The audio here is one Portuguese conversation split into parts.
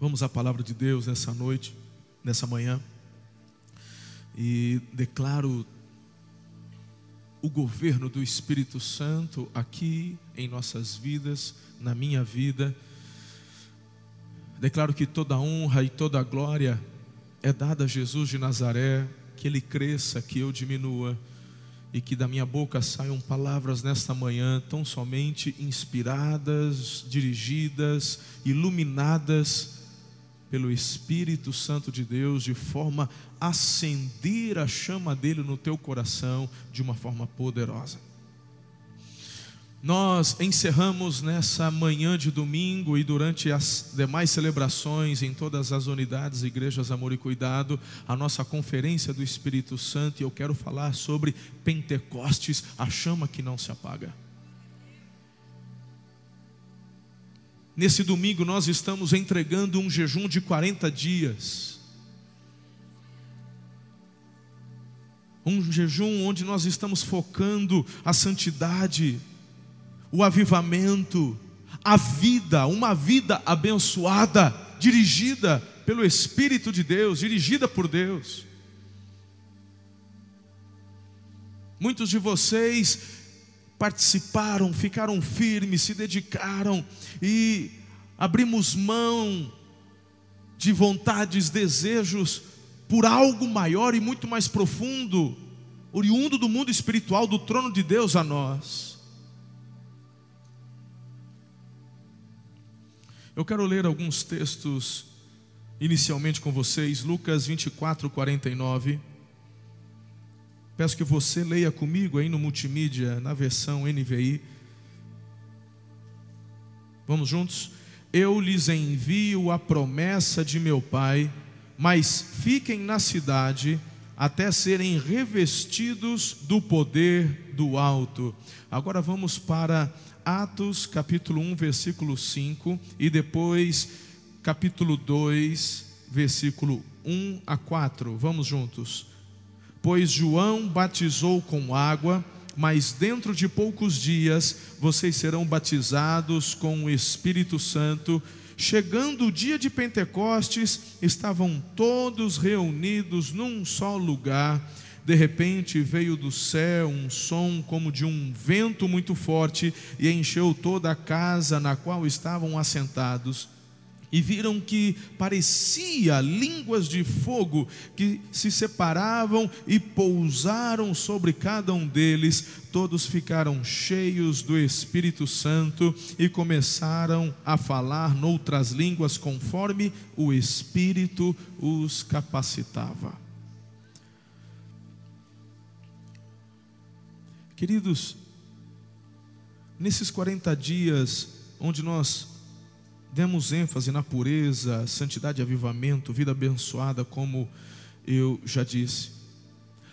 Vamos à palavra de Deus nessa noite, nessa manhã. E declaro o governo do Espírito Santo aqui em nossas vidas, na minha vida. Declaro que toda honra e toda glória é dada a Jesus de Nazaré, que ele cresça, que eu diminua e que da minha boca saiam palavras nesta manhã tão somente inspiradas, dirigidas, iluminadas pelo Espírito Santo de Deus, de forma a acender a chama dele no teu coração de uma forma poderosa. Nós encerramos nessa manhã de domingo e durante as demais celebrações em todas as unidades, igrejas Amor e Cuidado, a nossa conferência do Espírito Santo, e eu quero falar sobre Pentecostes, a chama que não se apaga. Nesse domingo nós estamos entregando um jejum de 40 dias. Um jejum onde nós estamos focando a santidade, o avivamento, a vida, uma vida abençoada, dirigida pelo Espírito de Deus, dirigida por Deus. Muitos de vocês participaram, ficaram firmes, se dedicaram e abrimos mão de vontades, desejos por algo maior e muito mais profundo, oriundo do mundo espiritual, do trono de Deus a nós. Eu quero ler alguns textos inicialmente com vocês, Lucas 24, 49. Peço que você leia comigo aí no multimídia, na versão NVI. Vamos juntos? Eu lhes envio a promessa de meu Pai, mas fiquem na cidade até serem revestidos do poder do alto. Agora vamos para Atos capítulo 1, versículo 5 e depois capítulo 2, versículo 1 a 4. Vamos juntos. Pois João batizou com água, mas dentro de poucos dias vocês serão batizados com o Espírito Santo. Chegando o dia de Pentecostes, estavam todos reunidos num só lugar de repente veio do céu um som como de um vento muito forte e encheu toda a casa na qual estavam assentados. E viram que parecia línguas de fogo que se separavam e pousaram sobre cada um deles. Todos ficaram cheios do Espírito Santo e começaram a falar noutras línguas conforme o Espírito os capacitava. Queridos, nesses 40 dias onde nós demos ênfase na pureza, santidade e avivamento, vida abençoada, como eu já disse,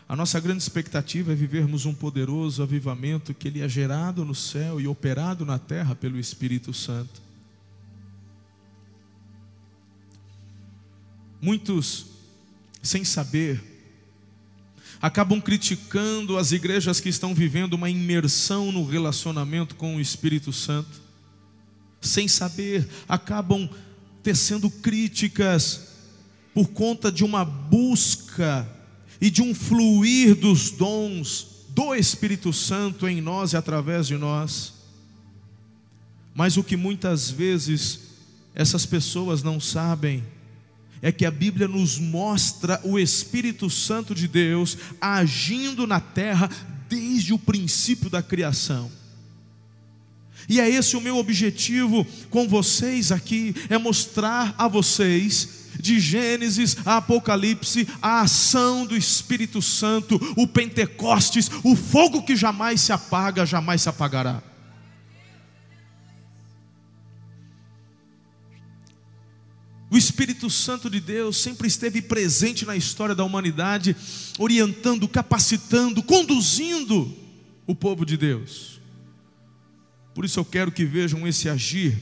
a nossa grande expectativa é vivermos um poderoso avivamento que ele é gerado no céu e operado na terra pelo Espírito Santo. Muitos, sem saber, acabam criticando as igrejas que estão vivendo uma imersão no relacionamento com o Espírito Santo, sem saber, acabam tecendo críticas por conta de uma busca e de um fluir dos dons do Espírito Santo em nós e através de nós. Mas o que muitas vezes essas pessoas não sabem é que a Bíblia nos mostra o Espírito Santo de Deus agindo na terra desde o princípio da criação. E é esse o meu objetivo com vocês aqui, é mostrar a vocês de Gênesis a Apocalipse, a ação do Espírito Santo, o Pentecostes, o fogo que jamais se apaga, jamais se apagará. O Espírito Santo de Deus sempre esteve presente na história da humanidade, orientando, capacitando, conduzindo o povo de Deus. Por isso eu quero que vejam esse agir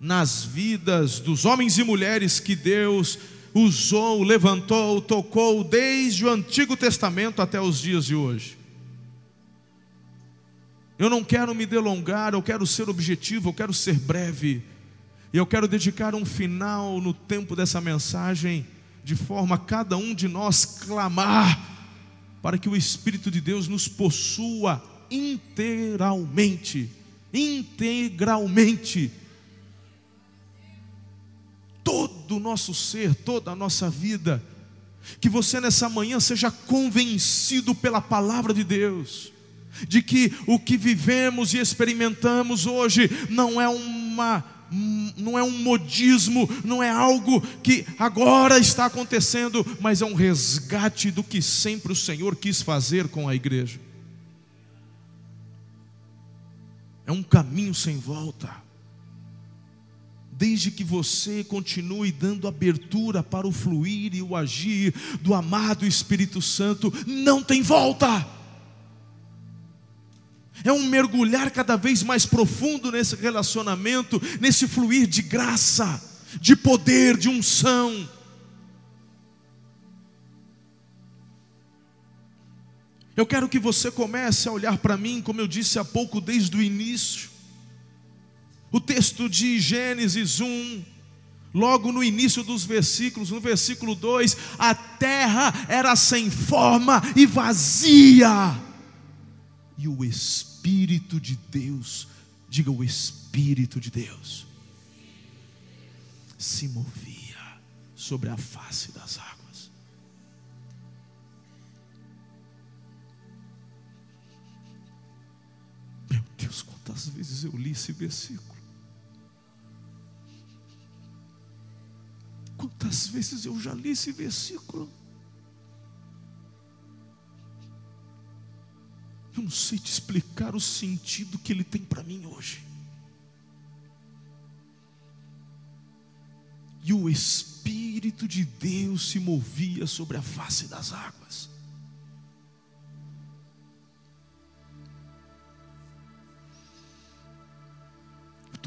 nas vidas dos homens e mulheres que Deus usou, levantou, tocou desde o Antigo Testamento até os dias de hoje. Eu não quero me delongar, eu quero ser objetivo, eu quero ser breve E eu quero dedicar um final no tempo dessa mensagem, de forma a cada um de nós clamar para que o Espírito de Deus nos possua integralmente, integralmente. Todo o nosso ser, toda a nossa vida, que você nessa manhã seja convencido pela palavra de Deus, de que o que vivemos e experimentamos hoje não é uma não é um modismo, não é algo que agora está acontecendo, mas é um resgate do que sempre o Senhor quis fazer com a igreja. É um caminho sem volta. Desde que você continue dando abertura para o fluir e o agir do amado Espírito Santo, não tem volta. É um mergulhar cada vez mais profundo nesse relacionamento, nesse fluir de graça, de poder, de unção. Eu quero que você comece a olhar para mim, como eu disse há pouco, desde o início. O texto de Gênesis 1, logo no início dos versículos, no versículo 2: a terra era sem forma e vazia, e o Espírito de Deus, diga o Espírito de Deus, se movia sobre a face das águas. Deus, quantas vezes eu li esse versículo? Quantas vezes eu já li esse versículo? Eu não sei te explicar o sentido que ele tem para mim hoje. E o Espírito de Deus se movia sobre a face das águas.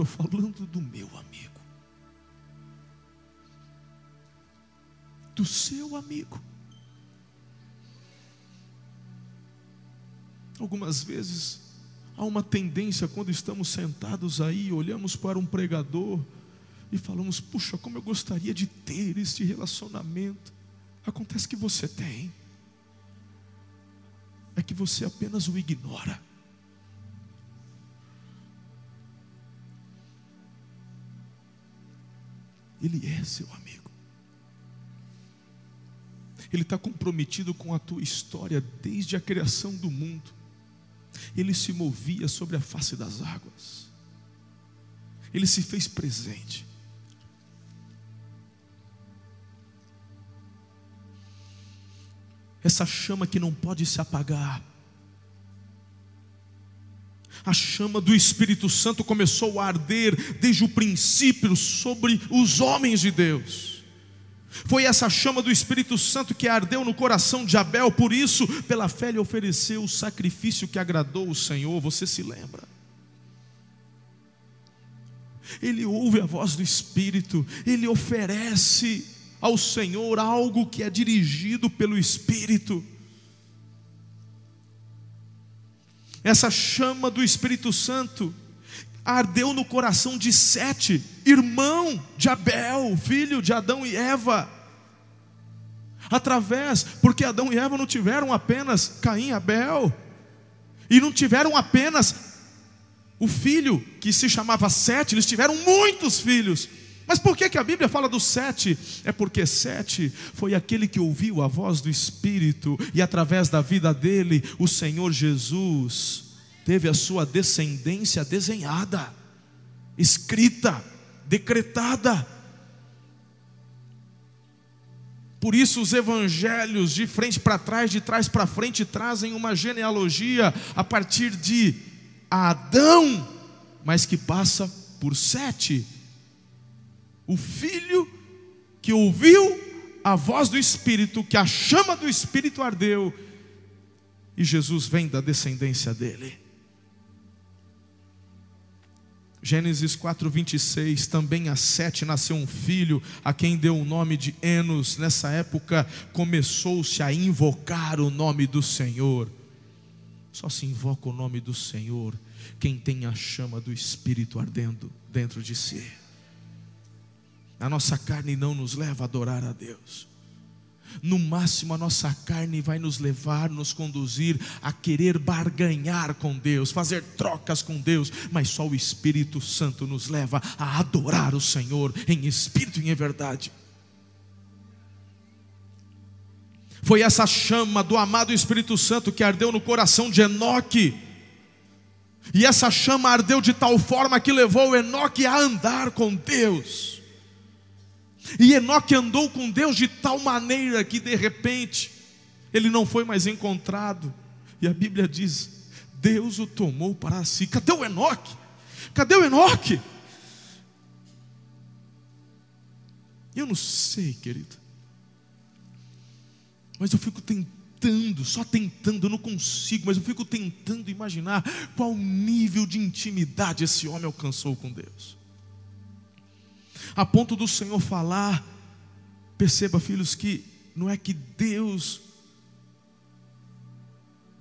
Estou falando do meu amigo, do seu amigo. Algumas vezes há uma tendência quando estamos sentados aí, olhamos para um pregador e falamos: puxa, como eu gostaria de ter este relacionamento. Acontece que você tem, é que você apenas o ignora. Ele é seu amigo. Ele está comprometido com a tua história desde a criação do mundo. Ele se movia sobre a face das águas. Ele se fez presente. Essa chama que não pode se apagar a chama do Espírito Santo começou a arder desde o princípio sobre os homens de Deus. Foi essa chama do Espírito Santo que ardeu no coração de Abel, por isso, pela fé, ele ofereceu o sacrifício que agradou o Senhor. Você se lembra? Ele ouve a voz do Espírito, ele oferece ao Senhor algo que é dirigido pelo Espírito. Essa chama do Espírito Santo ardeu no coração de Sete, irmão de Abel, filho de Adão e Eva. Através, porque Adão e Eva não tiveram apenas Caim e Abel, e não tiveram apenas o filho que se chamava Sete, eles tiveram muitos filhos. Mas por que, que a Bíblia fala do sete? É porque sete foi aquele que ouviu a voz do Espírito, e através da vida dele, o Senhor Jesus teve a sua descendência desenhada, escrita, decretada. Por isso os evangelhos de frente para trás, de trás para frente, trazem uma genealogia a partir de Adão, mas que passa por sete o filho que ouviu a voz do Espírito, que a chama do Espírito ardeu, e Jesus vem da descendência dele. Gênesis 4:26, também a Sete nasceu um filho, a quem deu o nome de Enos. Nessa época começou-se a invocar o nome do Senhor. Só se invoca o nome do Senhor quem tem a chama do Espírito ardendo dentro de si. A nossa carne não nos leva a adorar a Deus. No máximo, a nossa carne vai nos levar, nos conduzir a querer barganhar com Deus, fazer trocas com Deus, mas só o Espírito Santo nos leva a adorar o Senhor em espírito e em verdade. Foi essa chama do amado Espírito Santo que ardeu no coração de Enoque. E essa chama ardeu de tal forma que levou Enoque a andar com Deus. E Enoque andou com Deus de tal maneira que de repente ele não foi mais encontrado. E a Bíblia diz: Deus o tomou para si. Cadê o Enoque? Cadê o Enoque? Eu não sei, querido. Mas eu fico tentando, só tentando, eu não consigo, mas eu fico tentando imaginar qual nível de intimidade esse homem alcançou com Deus a ponto do Senhor falar. Perceba, filhos, que não é que Deus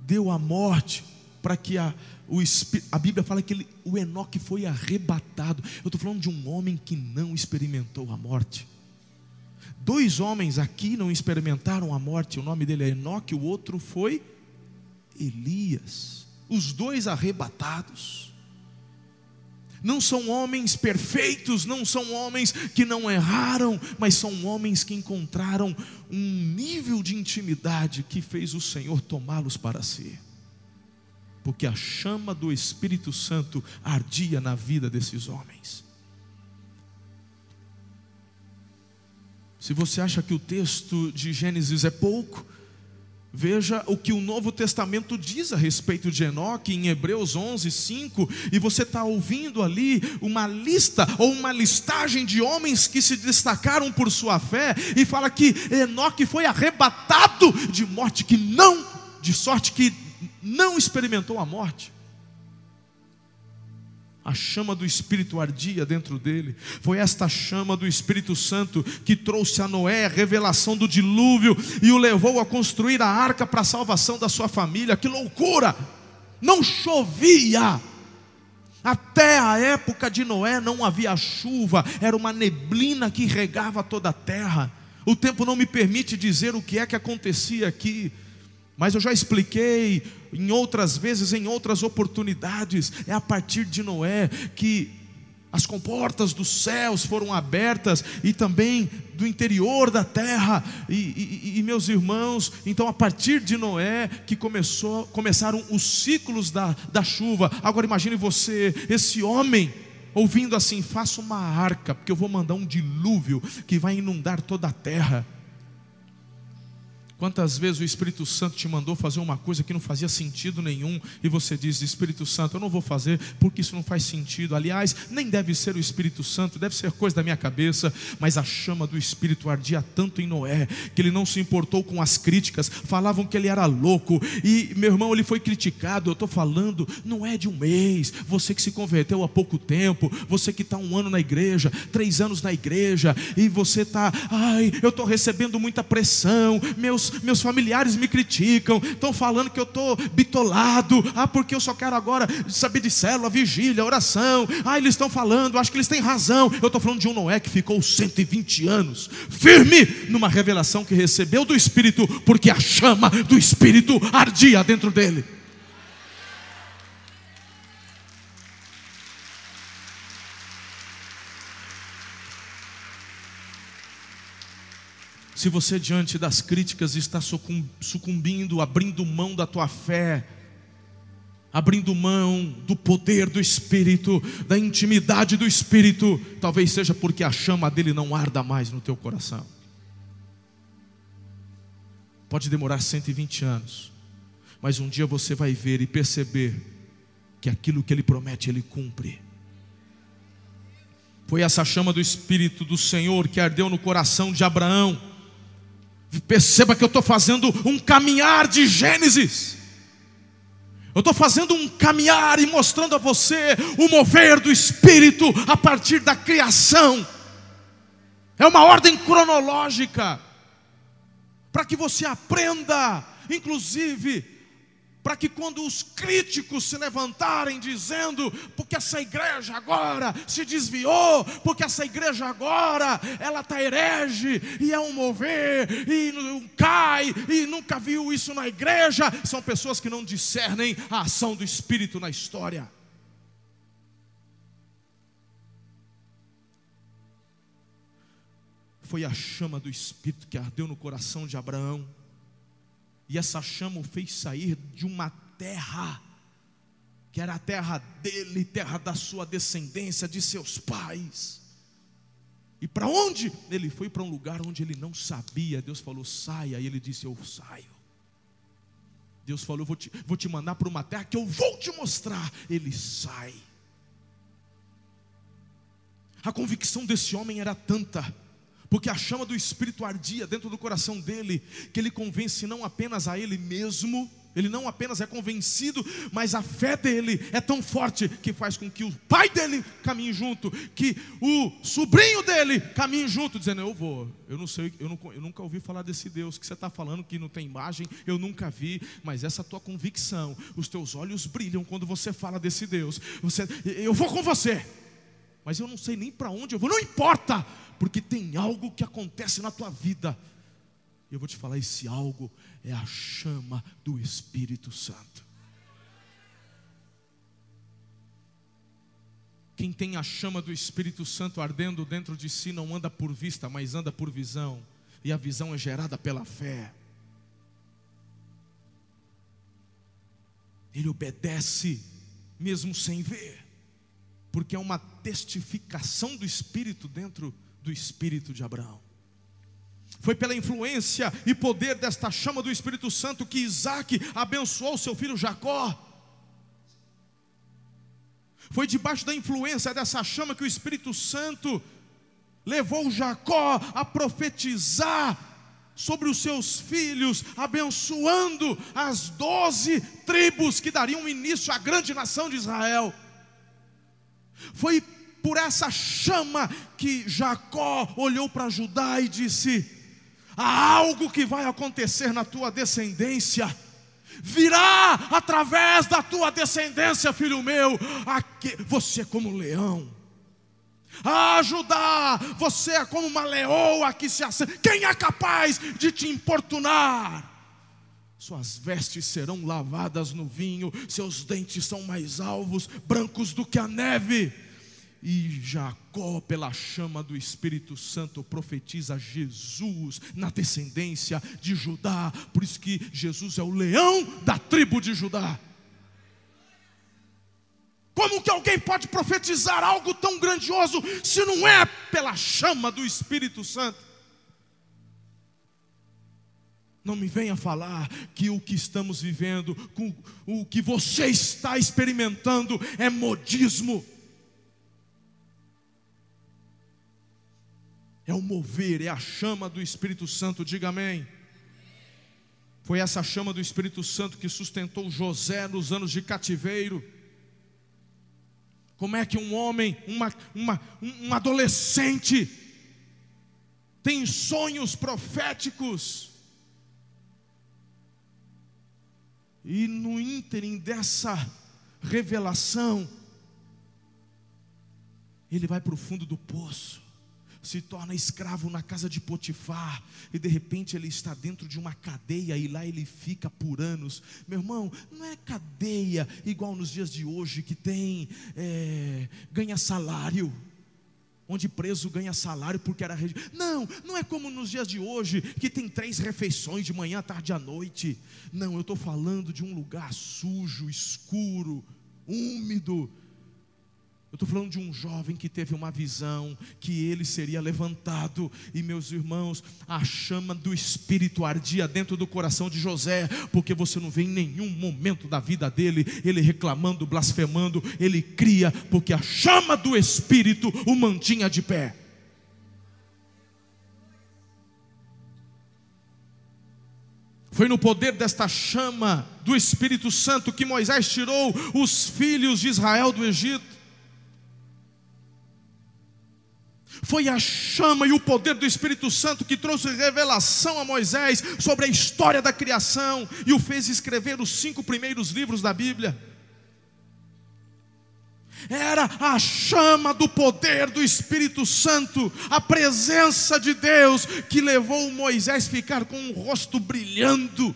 deu a morte para que a, o a Bíblia fala que ele, o Enoque foi arrebatado. Eu estou falando de um homem que não experimentou a morte. Dois homens aqui não experimentaram a morte. O nome dele é Enoque, o outro foi Elias. Os dois arrebatados. Não são homens perfeitos, não são homens que não erraram, mas são homens que encontraram um nível de intimidade que fez o Senhor tomá-los para si. Porque a chama do Espírito Santo ardia na vida desses homens. Se você acha que o texto de Gênesis é pouco, Veja o que o Novo Testamento diz a respeito de Enoque em Hebreus 11, 5, e você está ouvindo ali uma lista ou uma listagem de homens que se destacaram por sua fé, e fala que Enoque foi arrebatado de morte, que não, de sorte que não experimentou a morte a chama do Espírito ardia dentro dele. Foi esta chama do Espírito Santo que trouxe a Noé a revelação do dilúvio e o levou a construir a arca para a salvação da sua família. Que loucura! Não chovia. Até a época de Noé não havia chuva, era uma neblina que regava toda a terra. O tempo não me permite dizer o que é que acontecia aqui. Mas eu já expliquei em outras vezes, em outras oportunidades, é a partir de Noé que as comportas dos céus foram abertas e também do interior da terra. E, e, e, meus irmãos, então a partir de Noé que começou, começaram os ciclos da, da chuva. Agora imagine você, esse homem, ouvindo assim: faça uma arca, porque eu vou mandar um dilúvio que vai inundar toda a terra. Quantas vezes o Espírito Santo te mandou fazer uma coisa que não fazia sentido nenhum e você diz: Espírito Santo, eu não vou fazer porque isso não faz sentido. Aliás, nem deve ser o Espírito Santo, deve ser coisa da minha cabeça. Mas a chama do Espírito ardia tanto em Noé que ele não se importou com as críticas. Falavam que ele era louco e meu irmão, ele foi criticado. Eu estou falando, não é de um mês. Você que se converteu há pouco tempo, você que está um ano na igreja, três anos na igreja e você está, ai, eu estou recebendo muita pressão, meus meus, familiares me criticam, estão falando que eu estou bitolado, ah, porque eu só quero agora saber de célula, vigília, oração, ah, eles estão falando, acho que eles têm razão. Eu estou falando de um Noé que ficou 120 anos, firme numa revelação que recebeu do Espírito, porque a chama do Espírito ardia dentro dele. Se você, diante das críticas, está sucumbindo, abrindo mão da tua fé, abrindo mão do poder do Espírito, da intimidade do Espírito, talvez seja porque a chama dele não arda mais no teu coração. Pode demorar 120 anos, mas um dia você vai ver e perceber que aquilo que ele promete, ele cumpre. Foi essa chama do Espírito do Senhor que ardeu no coração de Abraão Perceba que eu estou fazendo um caminhar de Gênesis. Eu estou fazendo um caminhar e mostrando a você o mover do Espírito a partir da criação. É uma ordem cronológica, para que você aprenda, inclusive, para que quando os críticos se levantarem dizendo, porque essa igreja agora se desviou, porque essa igreja agora ela está herege, e é um mover, e não cai, e nunca viu isso na igreja, são pessoas que não discernem a ação do Espírito na história. Foi a chama do Espírito que ardeu no coração de Abraão e essa chama o fez sair de uma terra, que era a terra dele, terra da sua descendência, de seus pais. E para onde? Ele foi para um lugar onde ele não sabia. Deus falou: saia. E ele disse: Eu saio. Deus falou: vou te, vou te mandar para uma terra que eu vou te mostrar. Ele sai. A convicção desse homem era tanta porque a chama do Espírito ardia dentro do coração dele, que ele convence não apenas a ele mesmo, ele não apenas é convencido, mas a fé dele é tão forte que faz com que o pai dele caminhe junto, que o sobrinho dele caminhe junto, dizendo: Eu vou, eu não sei, eu, não, eu nunca ouvi falar desse Deus que você está falando que não tem imagem, eu nunca vi, mas essa tua convicção, os teus olhos brilham quando você fala desse Deus, você, eu vou com você mas eu não sei nem para onde eu vou, não importa, porque tem algo que acontece na tua vida. Eu vou te falar: esse algo é a chama do Espírito Santo. Quem tem a chama do Espírito Santo ardendo dentro de si não anda por vista, mas anda por visão, e a visão é gerada pela fé. Ele obedece mesmo sem ver porque é uma testificação do Espírito dentro do Espírito de Abraão. Foi pela influência e poder desta chama do Espírito Santo que Isaac abençoou seu filho Jacó. Foi debaixo da influência dessa chama que o Espírito Santo levou Jacó a profetizar sobre os seus filhos, abençoando as doze tribos que dariam início à grande nação de Israel. Foi por essa chama que Jacó olhou para Judá e disse: há algo que vai acontecer na tua descendência. Virá através da tua descendência, filho meu. Aqui, você é como um leão. Ah, Judá, você é como uma leoa que se acende. Quem é capaz de te importunar? Suas vestes serão lavadas no vinho, seus dentes são mais alvos, brancos do que a neve. E Jacó, pela chama do Espírito Santo, profetiza Jesus na descendência de Judá. Por isso que Jesus é o leão da tribo de Judá. Como que alguém pode profetizar algo tão grandioso se não é pela chama do Espírito Santo? Não me venha falar que o que estamos vivendo, o que você está experimentando é modismo. É o mover, é a chama do Espírito Santo, diga amém. Foi essa chama do Espírito Santo que sustentou José nos anos de cativeiro. Como é que um homem, uma, uma, um adolescente, tem sonhos proféticos, E no ínterim dessa revelação, ele vai para o fundo do poço, se torna escravo na casa de Potifar, e de repente ele está dentro de uma cadeia, e lá ele fica por anos. Meu irmão, não é cadeia igual nos dias de hoje, que tem, é, ganha salário onde preso ganha salário porque era regi... Não, não é como nos dias de hoje, que tem três refeições de manhã, tarde e à noite. Não, eu estou falando de um lugar sujo, escuro, úmido, eu estou falando de um jovem que teve uma visão que ele seria levantado, e meus irmãos, a chama do Espírito ardia dentro do coração de José, porque você não vê em nenhum momento da vida dele ele reclamando, blasfemando, ele cria, porque a chama do Espírito o mantinha de pé. Foi no poder desta chama do Espírito Santo que Moisés tirou os filhos de Israel do Egito. Foi a chama e o poder do Espírito Santo que trouxe revelação a Moisés sobre a história da criação e o fez escrever os cinco primeiros livros da Bíblia. Era a chama do poder do Espírito Santo, a presença de Deus que levou Moisés a ficar com o rosto brilhando.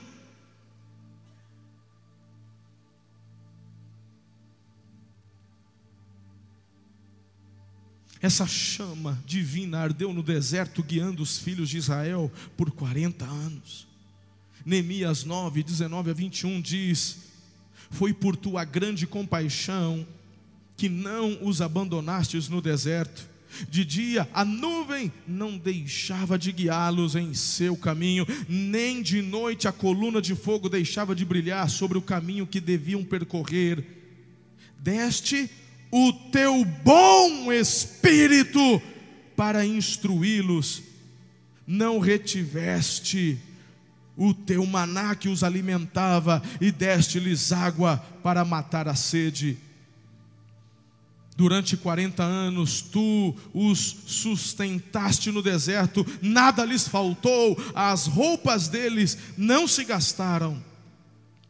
Essa chama divina ardeu no deserto, guiando os filhos de Israel por 40 anos. Neemias 9, 19 a 21 diz: Foi por tua grande compaixão que não os abandonastes no deserto. De dia a nuvem não deixava de guiá-los em seu caminho, nem de noite a coluna de fogo deixava de brilhar sobre o caminho que deviam percorrer. Deste o teu bom espírito para instruí-los, não retiveste o teu maná que os alimentava e deste-lhes água para matar a sede. Durante 40 anos tu os sustentaste no deserto, nada lhes faltou, as roupas deles não se gastaram,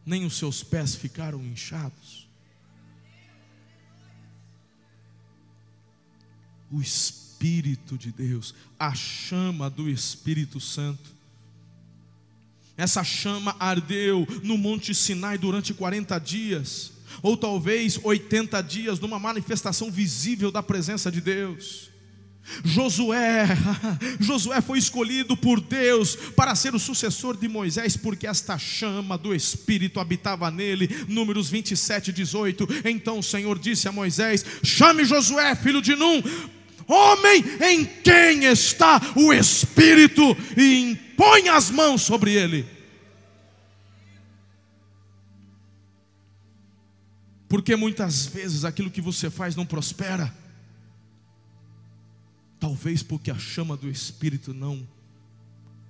nem os seus pés ficaram inchados. O Espírito de Deus, a chama do Espírito Santo. Essa chama ardeu no Monte Sinai durante 40 dias, ou talvez 80 dias, numa manifestação visível da presença de Deus. Josué, Josué foi escolhido por Deus para ser o sucessor de Moisés, porque esta chama do Espírito habitava nele. Números 27, 18. Então o Senhor disse a Moisés: Chame Josué, filho de Num, homem em quem está o Espírito, e impõe as mãos sobre ele. Porque muitas vezes aquilo que você faz não prospera. Talvez porque a chama do Espírito não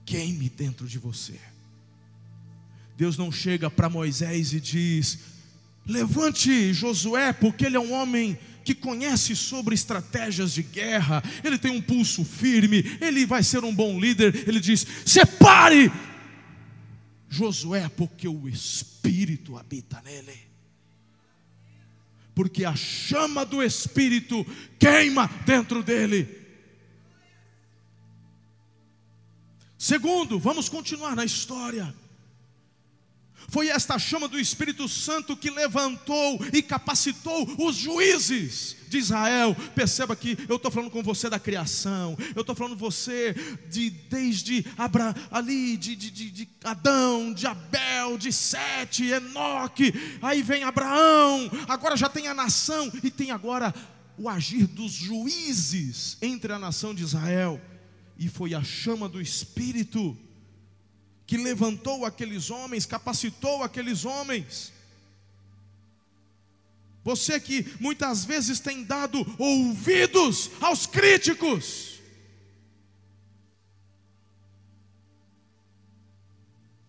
queime dentro de você. Deus não chega para Moisés e diz: Levante Josué, porque ele é um homem que conhece sobre estratégias de guerra, ele tem um pulso firme, ele vai ser um bom líder. Ele diz: separe Josué, porque o Espírito habita nele. Porque a chama do Espírito queima dentro dele. Segundo, vamos continuar na história. Foi esta chama do Espírito Santo que levantou e capacitou os juízes de Israel. Perceba que eu estou falando com você da criação, eu estou falando você de desde Abra, ali de, de, de, de Adão, de Abel, de Sete, Enoque, aí vem Abraão, agora já tem a nação e tem agora o agir dos juízes entre a nação de Israel. E foi a chama do Espírito que levantou aqueles homens, capacitou aqueles homens. Você que muitas vezes tem dado ouvidos aos críticos.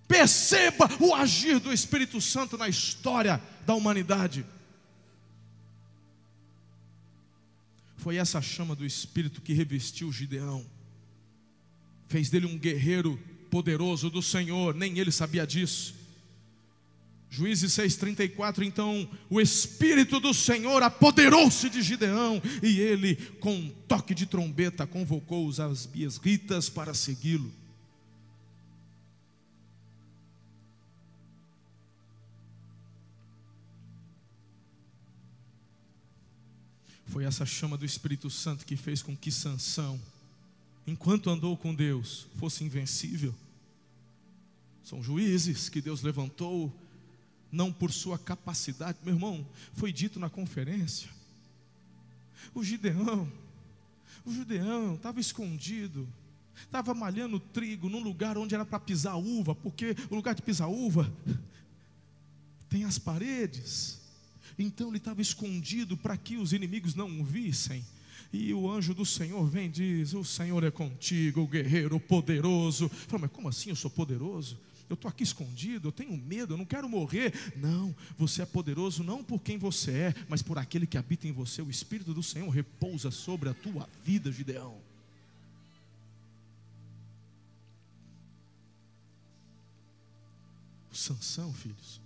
Perceba o agir do Espírito Santo na história da humanidade. Foi essa chama do Espírito que revestiu Gideão, fez dele um guerreiro poderoso do Senhor, nem ele sabia disso. Juízes 6,34, então o Espírito do Senhor apoderou-se de Gideão, e ele, com um toque de trombeta, convocou os asbias para segui-lo. Foi essa chama do Espírito Santo que fez com que Sansão enquanto andou com Deus, fosse invencível. São juízes que Deus levantou, não por sua capacidade, meu irmão, foi dito na conferência. O Gideão, o Gideão estava escondido, estava malhando trigo num lugar onde era para pisar uva, porque o lugar de pisar uva tem as paredes. Então ele estava escondido para que os inimigos não o vissem. E o anjo do Senhor vem e diz: O Senhor é contigo, o guerreiro poderoso. Fala, mas como assim eu sou poderoso? Eu estou aqui escondido, eu tenho medo, eu não quero morrer. Não, você é poderoso não por quem você é, mas por aquele que habita em você. O Espírito do Senhor repousa sobre a tua vida, Gideão. Sansão, filhos.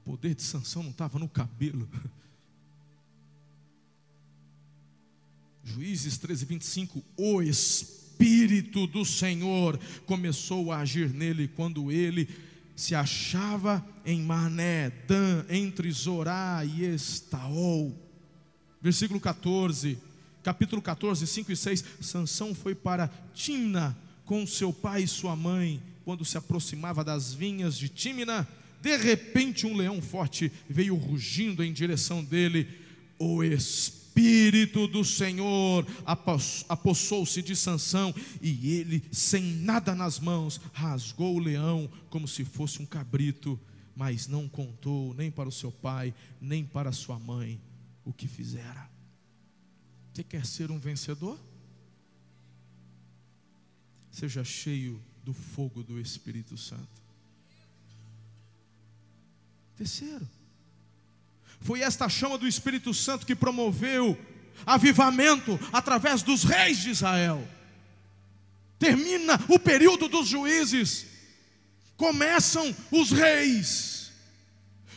O poder de Sansão não estava no cabelo. Juízes 13, 25. O Espírito do Senhor começou a agir nele quando ele se achava em Mané, Dan, entre Zorá e Estaol. Versículo 14, capítulo 14, 5 e 6. Sansão foi para Timna com seu pai e sua mãe. Quando se aproximava das vinhas de Timna, de repente um leão forte veio rugindo em direção dele. O Espírito Espírito do Senhor apossou-se de Sansão e ele, sem nada nas mãos, rasgou o leão como se fosse um cabrito, mas não contou nem para o seu pai, nem para sua mãe o que fizera. Você quer ser um vencedor? Seja cheio do fogo do Espírito Santo. Terceiro, foi esta chama do Espírito Santo que promoveu avivamento através dos reis de Israel. Termina o período dos juízes, começam os reis.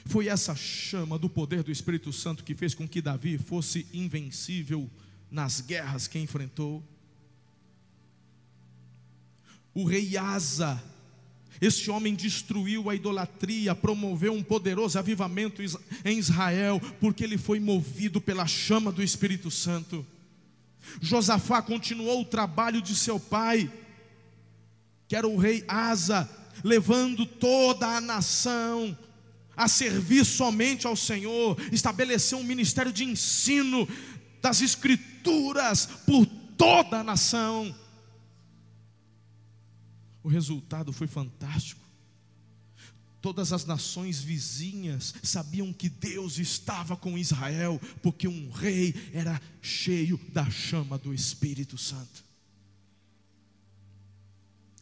Foi essa chama do poder do Espírito Santo que fez com que Davi fosse invencível nas guerras que enfrentou. O rei Asa este homem destruiu a idolatria, promoveu um poderoso avivamento em Israel, porque ele foi movido pela chama do Espírito Santo. Josafá continuou o trabalho de seu pai, que era o rei Asa, levando toda a nação a servir somente ao Senhor, estabeleceu um ministério de ensino das Escrituras por toda a nação. O resultado foi fantástico. Todas as nações vizinhas sabiam que Deus estava com Israel, porque um rei era cheio da chama do Espírito Santo.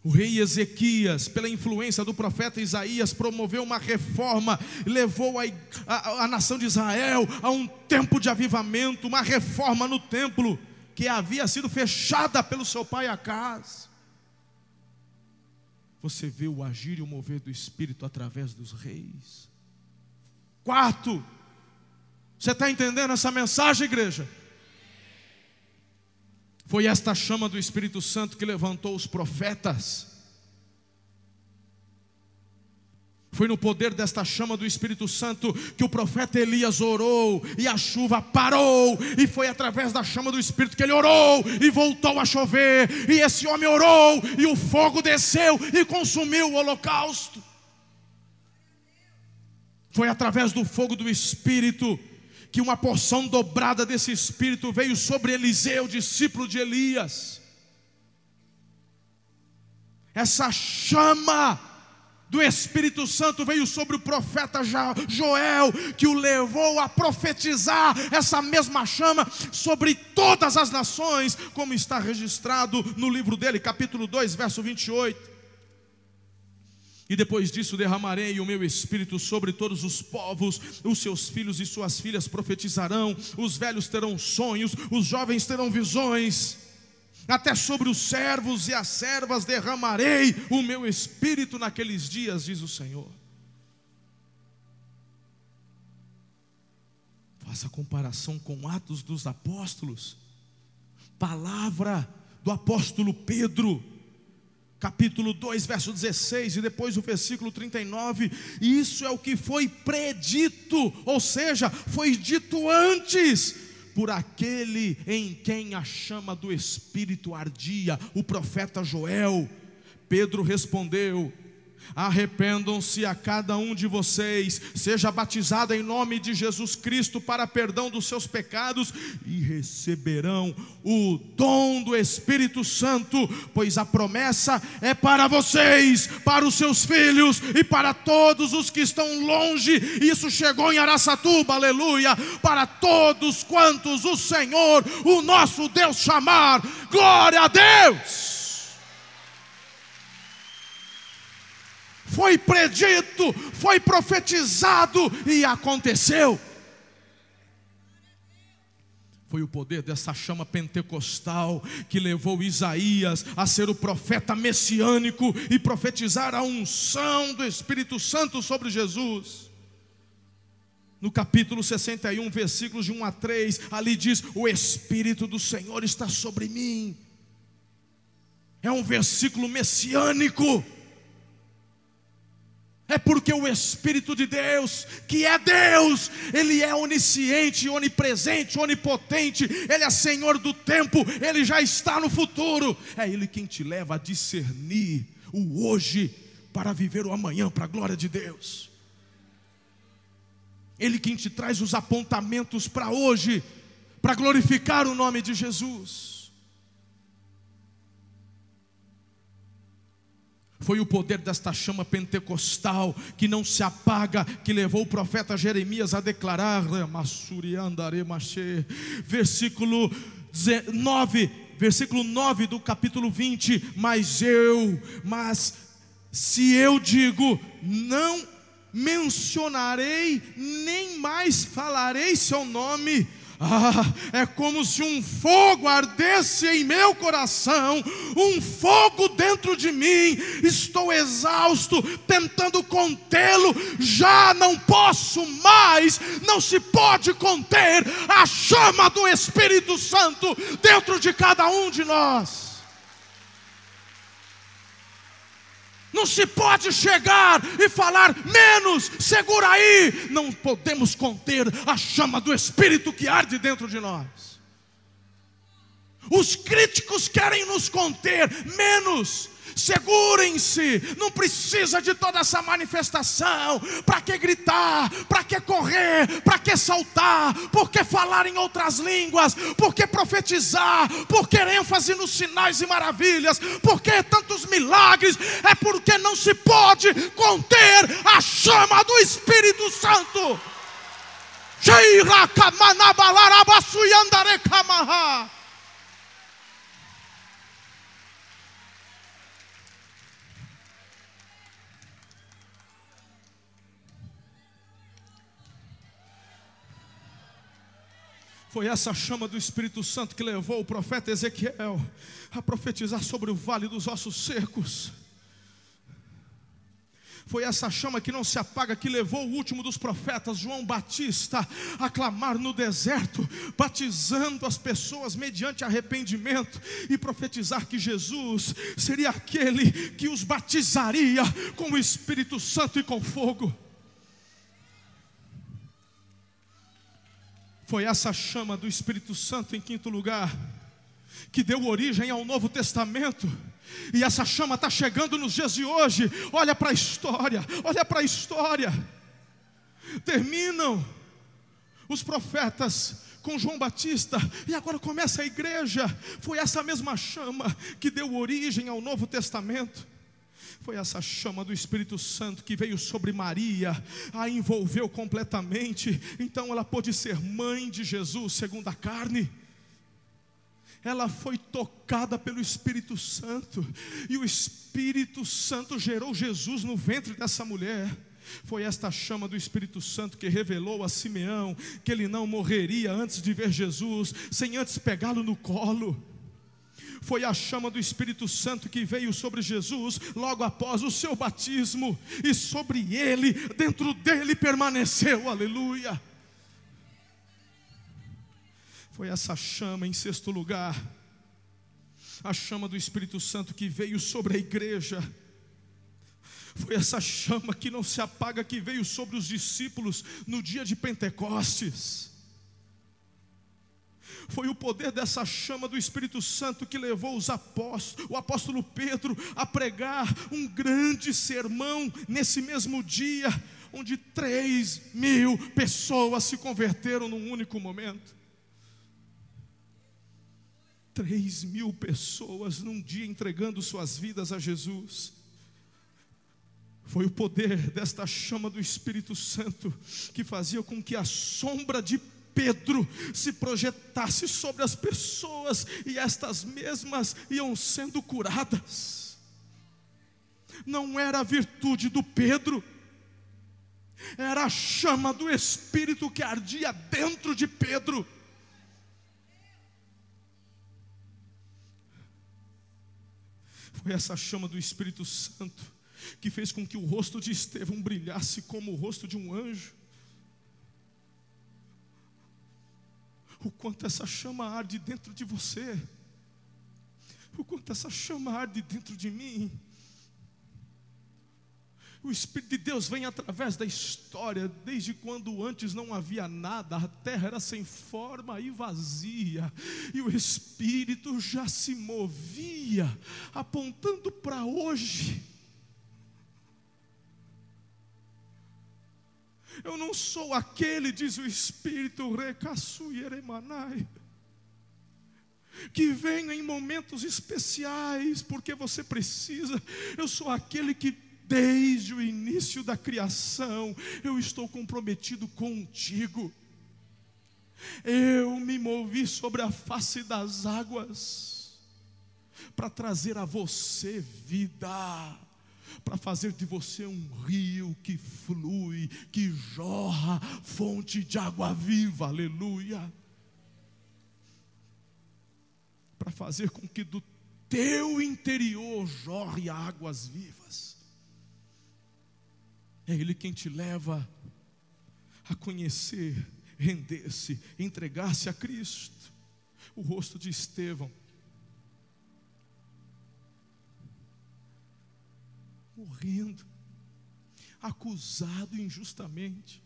O rei Ezequias, pela influência do profeta Isaías, promoveu uma reforma, levou a, a, a, nação de Israel a um tempo de avivamento, uma reforma no templo que havia sido fechada pelo seu pai Acas você vê o agir e o mover do Espírito através dos reis. Quarto, você está entendendo essa mensagem, igreja? Foi esta chama do Espírito Santo que levantou os profetas. Foi no poder desta chama do Espírito Santo que o profeta Elias orou e a chuva parou, e foi através da chama do Espírito que ele orou e voltou a chover, e esse homem orou e o fogo desceu e consumiu o holocausto. Foi através do fogo do Espírito que uma porção dobrada desse Espírito veio sobre Eliseu, discípulo de Elias. Essa chama do Espírito Santo veio sobre o profeta Joel, que o levou a profetizar essa mesma chama sobre todas as nações, como está registrado no livro dele, capítulo 2, verso 28. E depois disso derramarei o meu espírito sobre todos os povos, os seus filhos e suas filhas profetizarão, os velhos terão sonhos, os jovens terão visões até sobre os servos e as servas derramarei o meu espírito naqueles dias, diz o Senhor. Faça comparação com Atos dos Apóstolos, palavra do apóstolo Pedro, capítulo 2, verso 16, e depois o versículo 39. Isso é o que foi predito, ou seja, foi dito antes por aquele em quem a chama do Espírito ardia, o profeta Joel. Pedro respondeu: Arrependam-se a cada um de vocês, seja batizado em nome de Jesus Cristo para perdão dos seus pecados e receberão o dom do Espírito Santo, pois a promessa é para vocês, para os seus filhos e para todos os que estão longe. Isso chegou em Araçatuba, aleluia, para todos quantos o Senhor, o nosso Deus chamar. Glória a Deus! Foi predito, foi profetizado e aconteceu. Foi o poder dessa chama pentecostal que levou Isaías a ser o profeta messiânico e profetizar a unção do Espírito Santo sobre Jesus. No capítulo 61, versículos de 1 a 3, ali diz: O Espírito do Senhor está sobre mim. É um versículo messiânico é porque o Espírito de Deus, que é Deus, Ele é onisciente, onipresente, onipotente, Ele é Senhor do tempo, Ele já está no futuro. É Ele quem te leva a discernir o hoje para viver o amanhã, para a glória de Deus. Ele quem te traz os apontamentos para hoje, para glorificar o nome de Jesus. Foi o poder desta chama pentecostal que não se apaga, que levou o profeta Jeremias a declarar, versículo 9, versículo 9 do capítulo 20: Mas eu, mas se eu digo, não mencionarei, nem mais falarei seu nome, ah, é como se um fogo ardesse em meu coração, um fogo dentro de mim. Estou exausto, tentando contê-lo, já não posso mais, não se pode conter a chama do Espírito Santo dentro de cada um de nós. Não se pode chegar e falar menos, segura aí. Não podemos conter a chama do Espírito que arde dentro de nós. Os críticos querem nos conter menos, Segurem-se, não precisa de toda essa manifestação. Para que gritar? Para que correr? Para que saltar? Por que falar em outras línguas? Por que profetizar? Por que ênfase nos sinais e maravilhas? Por que tantos milagres? É porque não se pode conter a chama do Espírito Santo. Sheira kamanabalarabasuyandare kamaha. Foi essa chama do Espírito Santo que levou o profeta Ezequiel a profetizar sobre o vale dos ossos secos. Foi essa chama que não se apaga que levou o último dos profetas, João Batista, a clamar no deserto, batizando as pessoas mediante arrependimento e profetizar que Jesus seria aquele que os batizaria com o Espírito Santo e com fogo. Foi essa chama do Espírito Santo, em quinto lugar, que deu origem ao Novo Testamento. E essa chama está chegando nos dias de hoje. Olha para a história, olha para a história. Terminam os profetas com João Batista, e agora começa a igreja. Foi essa mesma chama que deu origem ao Novo Testamento. Foi essa chama do Espírito Santo que veio sobre Maria, a envolveu completamente. Então ela pôde ser mãe de Jesus, segundo a carne. Ela foi tocada pelo Espírito Santo, e o Espírito Santo gerou Jesus no ventre dessa mulher. Foi esta chama do Espírito Santo que revelou a Simeão que ele não morreria antes de ver Jesus, sem antes pegá-lo no colo foi a chama do Espírito Santo que veio sobre Jesus logo após o seu batismo, e sobre ele, dentro dele permaneceu, aleluia. Foi essa chama, em sexto lugar, a chama do Espírito Santo que veio sobre a igreja. Foi essa chama que não se apaga, que veio sobre os discípulos no dia de Pentecostes. Foi o poder dessa chama do Espírito Santo que levou os apóstolos, o apóstolo Pedro a pregar um grande sermão nesse mesmo dia, onde três mil pessoas se converteram num único momento. Três mil pessoas num dia entregando suas vidas a Jesus. Foi o poder desta chama do Espírito Santo que fazia com que a sombra de Pedro se projetasse sobre as pessoas e estas mesmas iam sendo curadas. não era a virtude do Pedro, era a chama do Espírito que ardia dentro de Pedro. Foi essa chama do Espírito Santo que fez com que o rosto de Estevão brilhasse como o rosto de um anjo. O quanto essa chama arde dentro de você, o quanto essa chama arde dentro de mim. O Espírito de Deus vem através da história, desde quando antes não havia nada, a terra era sem forma e vazia, e o Espírito já se movia, apontando para hoje. Eu não sou aquele, diz o Espírito, que venha em momentos especiais, porque você precisa. Eu sou aquele que desde o início da criação, eu estou comprometido contigo. Eu me movi sobre a face das águas para trazer a você vida, para fazer de você um rio que flui, que jorra, fonte de água viva, aleluia. Para fazer com que do teu interior jorre águas vivas. É Ele quem te leva a conhecer, render-se, entregar-se a Cristo. O rosto de Estevão. Morrendo, acusado injustamente.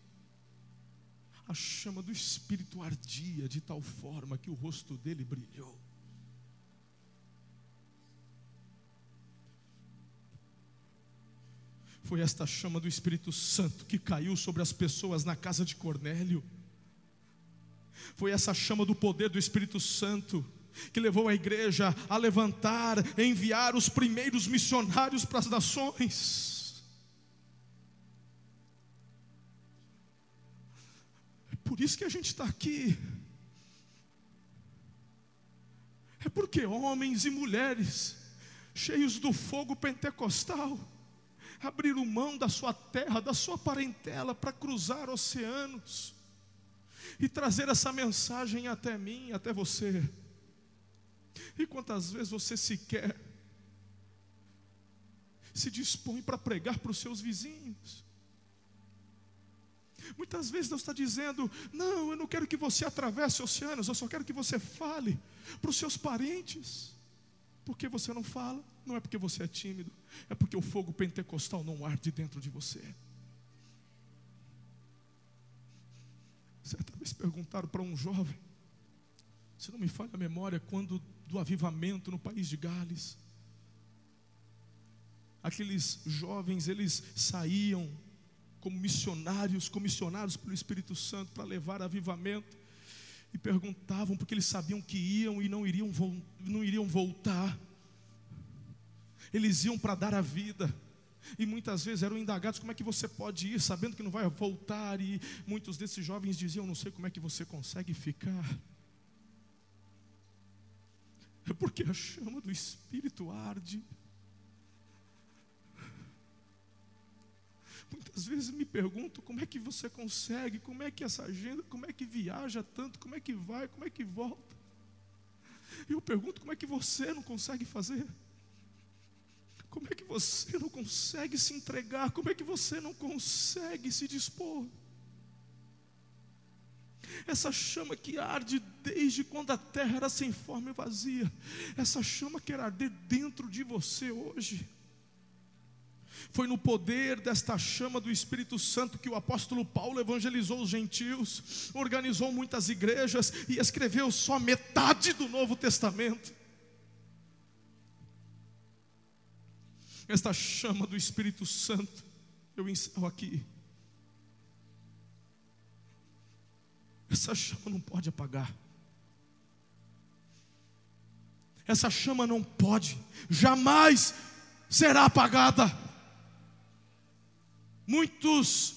A chama do Espírito ardia de tal forma que o rosto dele brilhou. Foi esta chama do Espírito Santo que caiu sobre as pessoas na casa de Cornélio. Foi essa chama do poder do Espírito Santo que levou a igreja a levantar, a enviar os primeiros missionários para as nações. É por isso que a gente está aqui. É porque homens e mulheres, cheios do fogo pentecostal, abriram mão da sua terra, da sua parentela, para cruzar oceanos e trazer essa mensagem até mim, até você. E quantas vezes você sequer se dispõe para pregar para os seus vizinhos? Muitas vezes Deus está dizendo: Não, eu não quero que você atravesse oceanos, eu só quero que você fale para os seus parentes. Por que você não fala? Não é porque você é tímido, é porque o fogo pentecostal não arde dentro de você. Certa vez perguntaram para um jovem, se não me falha a memória, quando do avivamento no país de Gales, aqueles jovens, eles saíam como missionários, comissionados pelo Espírito Santo para levar avivamento e perguntavam porque eles sabiam que iam e não iriam, não iriam voltar. Eles iam para dar a vida. E muitas vezes eram indagados: como é que você pode ir, sabendo que não vai voltar? E muitos desses jovens diziam: não sei como é que você consegue ficar. Porque a chama do Espírito arde. Muitas vezes me pergunto como é que você consegue, como é que essa agenda, como é que viaja tanto, como é que vai, como é que volta. E eu pergunto como é que você não consegue fazer. Como é que você não consegue se entregar? Como é que você não consegue se dispor? Essa chama que arde desde quando a terra era sem forma e vazia, essa chama quer arder dentro de você hoje. Foi no poder desta chama do Espírito Santo que o apóstolo Paulo evangelizou os gentios, organizou muitas igrejas e escreveu só metade do Novo Testamento. Esta chama do Espírito Santo, eu encerro aqui. Essa chama não pode apagar. Essa chama não pode, jamais será apagada. Muitos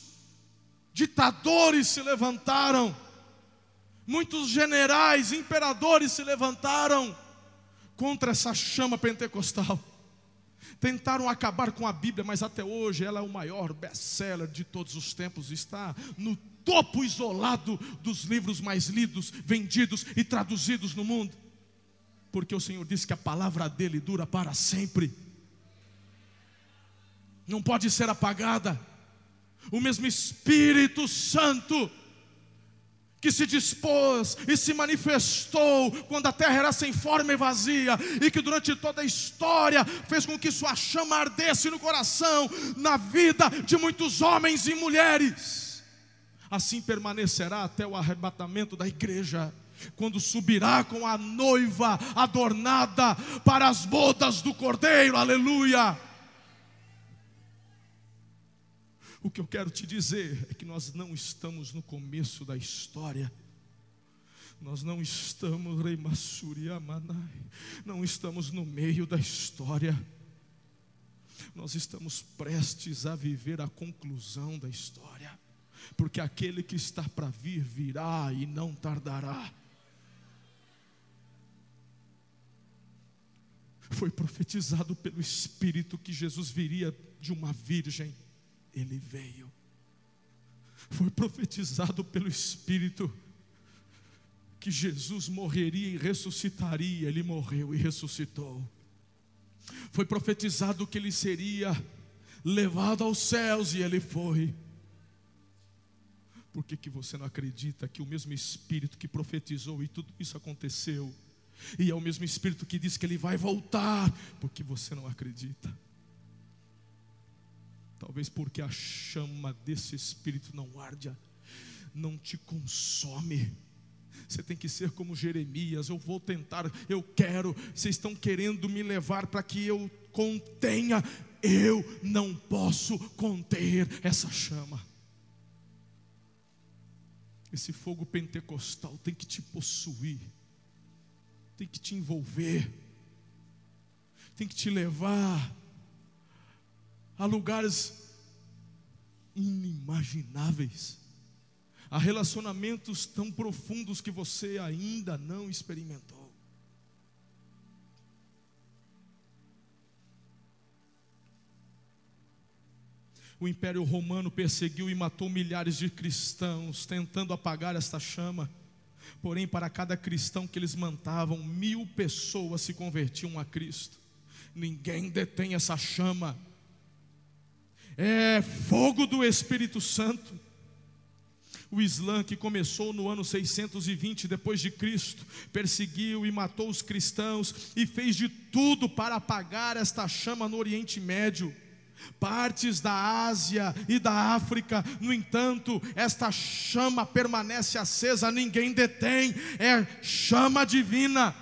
ditadores se levantaram, muitos generais, imperadores se levantaram contra essa chama pentecostal. Tentaram acabar com a Bíblia, mas até hoje ela é o maior best-seller de todos os tempos, está no topo isolado dos livros mais lidos, vendidos e traduzidos no mundo. Porque o Senhor disse que a palavra dele dura para sempre. Não pode ser apagada. O mesmo Espírito Santo que se dispôs e se manifestou quando a terra era sem forma e vazia, e que durante toda a história fez com que sua chama ardesse no coração, na vida de muitos homens e mulheres. Assim permanecerá até o arrebatamento da igreja, quando subirá com a noiva adornada para as bodas do cordeiro, aleluia. O que eu quero te dizer é que nós não estamos no começo da história. Nós não estamos, Rei Amanai, não estamos no meio da história. Nós estamos prestes a viver a conclusão da história, porque aquele que está para vir virá e não tardará. Foi profetizado pelo Espírito que Jesus viria de uma virgem ele veio. Foi profetizado pelo Espírito que Jesus morreria e ressuscitaria. Ele morreu e ressuscitou. Foi profetizado que ele seria levado aos céus e ele foi. Por que, que você não acredita que o mesmo Espírito que profetizou e tudo isso aconteceu, e é o mesmo Espírito que diz que ele vai voltar? Porque você não acredita. Talvez porque a chama desse espírito não arde, não te consome. Você tem que ser como Jeremias. Eu vou tentar, eu quero. Vocês estão querendo me levar para que eu contenha. Eu não posso conter essa chama. Esse fogo pentecostal tem que te possuir, tem que te envolver, tem que te levar a lugares inimagináveis, a relacionamentos tão profundos que você ainda não experimentou. O Império Romano perseguiu e matou milhares de cristãos, tentando apagar esta chama. Porém, para cada cristão que eles matavam, mil pessoas se convertiam a Cristo. Ninguém detém essa chama é fogo do Espírito Santo. O Islã, que começou no ano 620 depois de Cristo, perseguiu e matou os cristãos e fez de tudo para apagar esta chama no Oriente Médio. Partes da Ásia e da África, no entanto, esta chama permanece acesa, ninguém detém, é chama divina.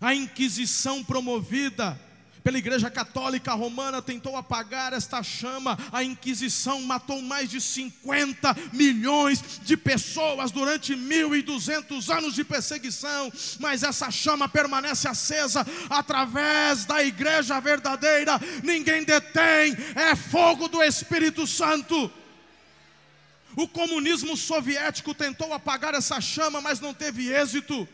A Inquisição promovida pela Igreja Católica Romana tentou apagar esta chama. A Inquisição matou mais de 50 milhões de pessoas durante 1.200 anos de perseguição, mas essa chama permanece acesa através da Igreja verdadeira. Ninguém detém, é fogo do Espírito Santo. O comunismo soviético tentou apagar essa chama, mas não teve êxito.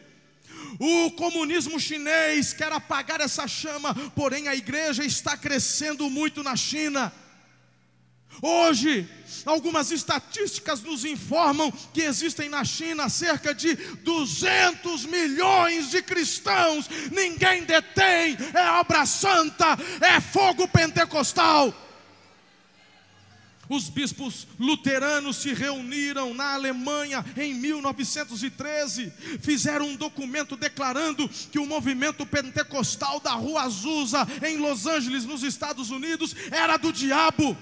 O comunismo chinês quer apagar essa chama, porém a igreja está crescendo muito na China. Hoje, algumas estatísticas nos informam que existem na China cerca de 200 milhões de cristãos. Ninguém detém, é obra santa, é fogo pentecostal. Os bispos luteranos se reuniram na Alemanha em 1913, fizeram um documento declarando que o movimento pentecostal da Rua Azusa, em Los Angeles, nos Estados Unidos, era do diabo.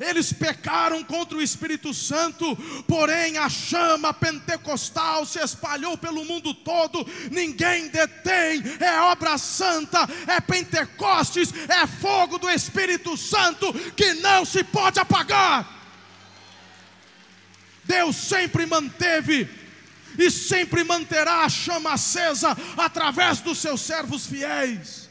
Eles pecaram contra o Espírito Santo, porém a chama pentecostal se espalhou pelo mundo todo, ninguém detém, é obra santa, é Pentecostes, é fogo do Espírito Santo que não se pode apagar. Deus sempre manteve e sempre manterá a chama acesa através dos seus servos fiéis.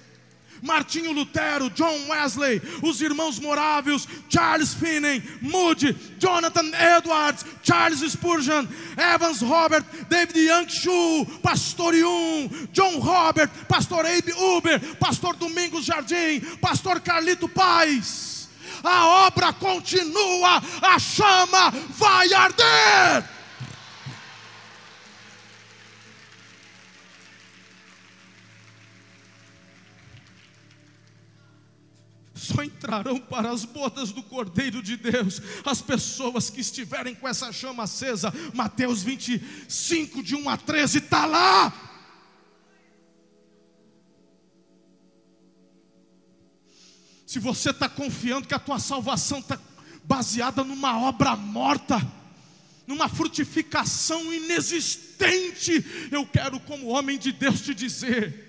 Martinho Lutero, John Wesley, os irmãos Morávios, Charles Finney, Moody, Jonathan Edwards, Charles Spurgeon, Evans Robert, David Young Shu, Pastor Yun, John Robert, Pastor Abe Uber, Pastor Domingos Jardim, Pastor Carlito Paz. A obra continua, a chama vai arder. Só entrarão para as bodas do Cordeiro de Deus as pessoas que estiverem com essa chama acesa. Mateus 25, de 1 a 13, está lá. Se você está confiando que a tua salvação está baseada numa obra morta, numa frutificação inexistente, eu quero, como homem de Deus, te dizer: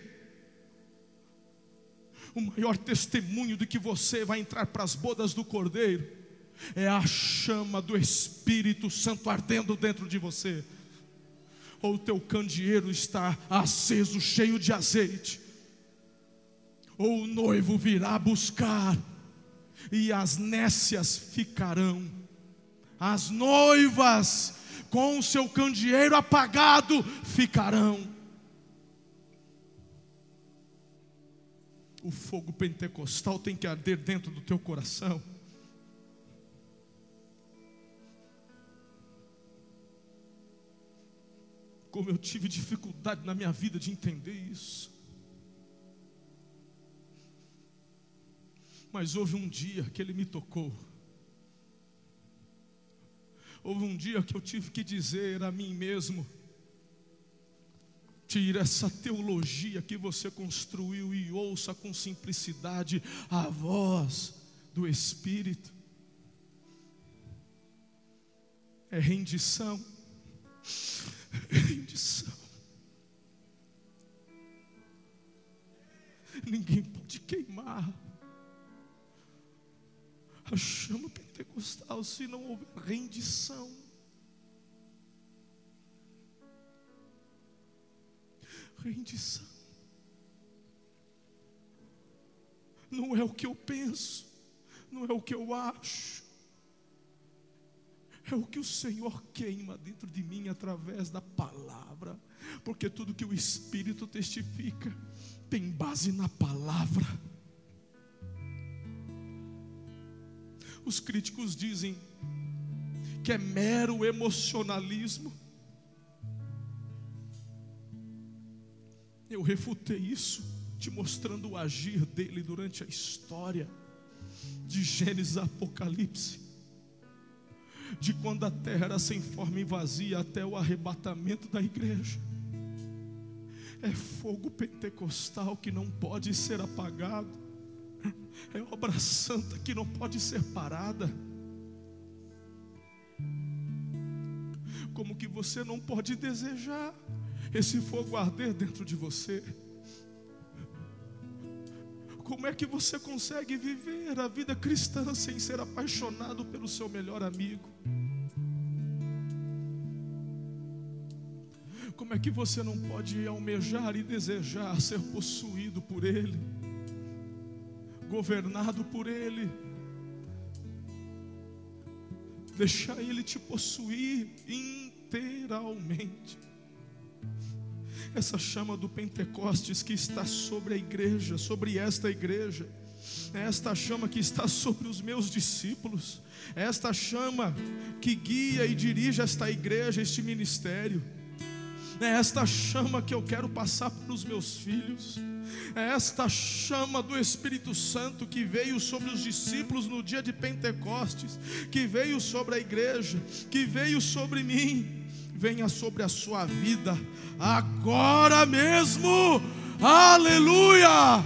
o maior testemunho de que você vai entrar para as bodas do Cordeiro é a chama do Espírito Santo ardendo dentro de você. Ou o teu candeeiro está aceso, cheio de azeite. Ou o noivo virá buscar, e as nécias ficarão. As noivas, com o seu candeeiro apagado, ficarão. O fogo pentecostal tem que arder dentro do teu coração. Como eu tive dificuldade na minha vida de entender isso. Mas houve um dia que ele me tocou. Houve um dia que eu tive que dizer a mim mesmo: Tire essa teologia que você construiu e ouça com simplicidade a voz do Espírito. É rendição. É rendição. Ninguém pode queimar a chama pentecostal se não houver rendição. Rendição. Não é o que eu penso, não é o que eu acho, é o que o Senhor queima dentro de mim através da palavra, porque tudo que o Espírito testifica tem base na palavra. Os críticos dizem que é mero emocionalismo. Eu refutei isso, te mostrando o agir dele durante a história, de Gênesis a Apocalipse, de quando a terra era sem forma e vazia até o arrebatamento da igreja. É fogo pentecostal que não pode ser apagado, é obra santa que não pode ser parada. Como que você não pode desejar esse fogo arder dentro de você. Como é que você consegue viver a vida cristã sem ser apaixonado pelo seu melhor amigo? Como é que você não pode almejar e desejar ser possuído por Ele, governado por Ele, deixar Ele te possuir inteiramente? Essa chama do Pentecostes que está sobre a igreja, sobre esta igreja, é esta chama que está sobre os meus discípulos, é esta chama que guia e dirige esta igreja, este ministério, é esta chama que eu quero passar para os meus filhos, é esta chama do Espírito Santo que veio sobre os discípulos no dia de Pentecostes, que veio sobre a igreja, que veio sobre mim venha sobre a sua vida agora mesmo. Aleluia!